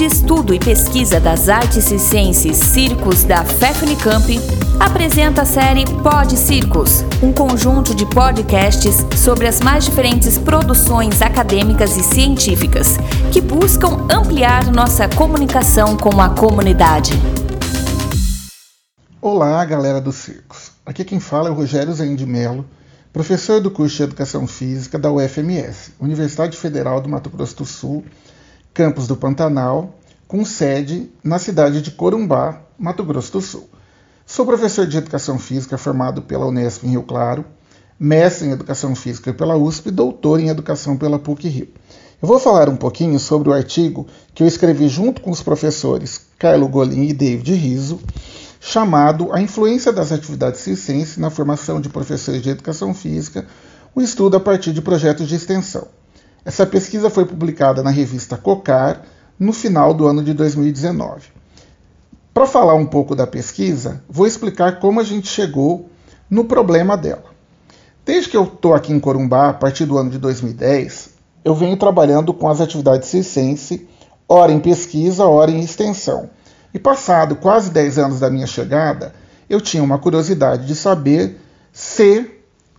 de Estudo e Pesquisa das Artes Circenses Circos da FEFNICAMP, apresenta a série Pod Circos, um conjunto de podcasts sobre as mais diferentes produções acadêmicas e científicas que buscam ampliar nossa comunicação com a comunidade. Olá, galera dos circos. Aqui quem fala é o Rogério Zain de professor do curso de Educação Física da UFMS, Universidade Federal do Mato Grosso do Sul, campus do Pantanal, com sede na cidade de Corumbá, Mato Grosso do Sul. Sou professor de Educação Física formado pela Unesp em Rio Claro, mestre em Educação Física pela USP e doutor em Educação pela PUC-Rio. Eu vou falar um pouquinho sobre o artigo que eu escrevi junto com os professores Carlo Golim e David Riso, chamado A Influência das Atividades Circenses na Formação de Professores de Educação Física, um estudo a partir de projetos de extensão. Essa pesquisa foi publicada na revista COCAR no final do ano de 2019. Para falar um pouco da pesquisa, vou explicar como a gente chegou no problema dela. Desde que eu estou aqui em Corumbá, a partir do ano de 2010, eu venho trabalhando com as atividades circense, ora em pesquisa, ora em extensão. E passado quase 10 anos da minha chegada, eu tinha uma curiosidade de saber se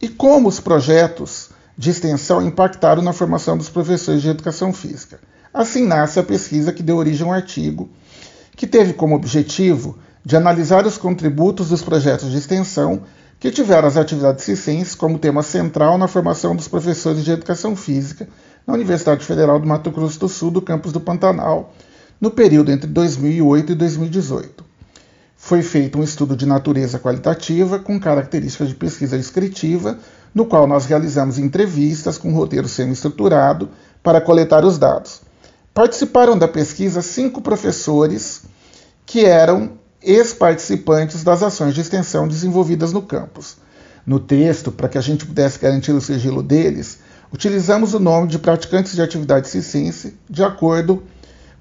e como os projetos de extensão impactaram na formação dos professores de educação física. Assim nasce a pesquisa que deu origem ao artigo, que teve como objetivo de analisar os contributos dos projetos de extensão que tiveram as atividades circenses como tema central na formação dos professores de educação física na Universidade Federal do Mato Grosso do Sul, do campus do Pantanal, no período entre 2008 e 2018. Foi feito um estudo de natureza qualitativa com características de pesquisa descritiva no qual nós realizamos entrevistas com roteiro semi-estruturado para coletar os dados. Participaram da pesquisa cinco professores que eram ex-participantes das ações de extensão desenvolvidas no campus. No texto, para que a gente pudesse garantir o sigilo deles, utilizamos o nome de praticantes de atividade ciência de acordo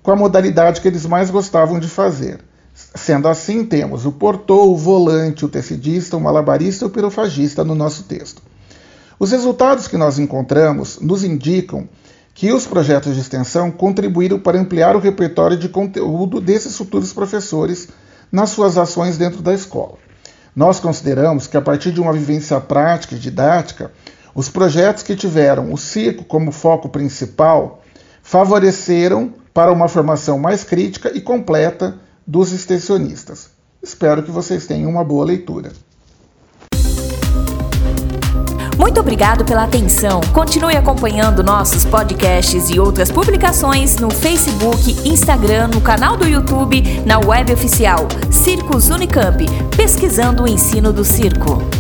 com a modalidade que eles mais gostavam de fazer. Sendo assim, temos o portor, o volante, o tecidista, o malabarista e o pirofagista no nosso texto. Os resultados que nós encontramos nos indicam que os projetos de extensão contribuíram para ampliar o repertório de conteúdo desses futuros professores nas suas ações dentro da escola. Nós consideramos que, a partir de uma vivência prática e didática, os projetos que tiveram o circo como foco principal favoreceram para uma formação mais crítica e completa dos extensionistas. Espero que vocês tenham uma boa leitura. Muito obrigado pela atenção. Continue acompanhando nossos podcasts e outras publicações no Facebook, Instagram, no canal do YouTube, na web oficial Circos Unicamp, pesquisando o ensino do circo.